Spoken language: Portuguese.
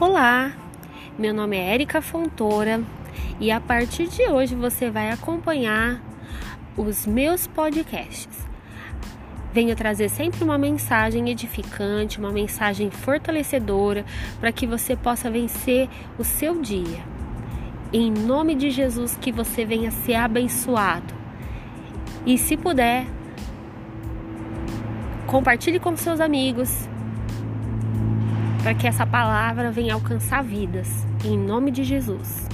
Olá, meu nome é Erika Fontoura e a partir de hoje você vai acompanhar os meus podcasts. Venho trazer sempre uma mensagem edificante, uma mensagem fortalecedora para que você possa vencer o seu dia. Em nome de Jesus, que você venha ser abençoado. E se puder, compartilhe com seus amigos para que essa palavra venha alcançar vidas. Em nome de Jesus.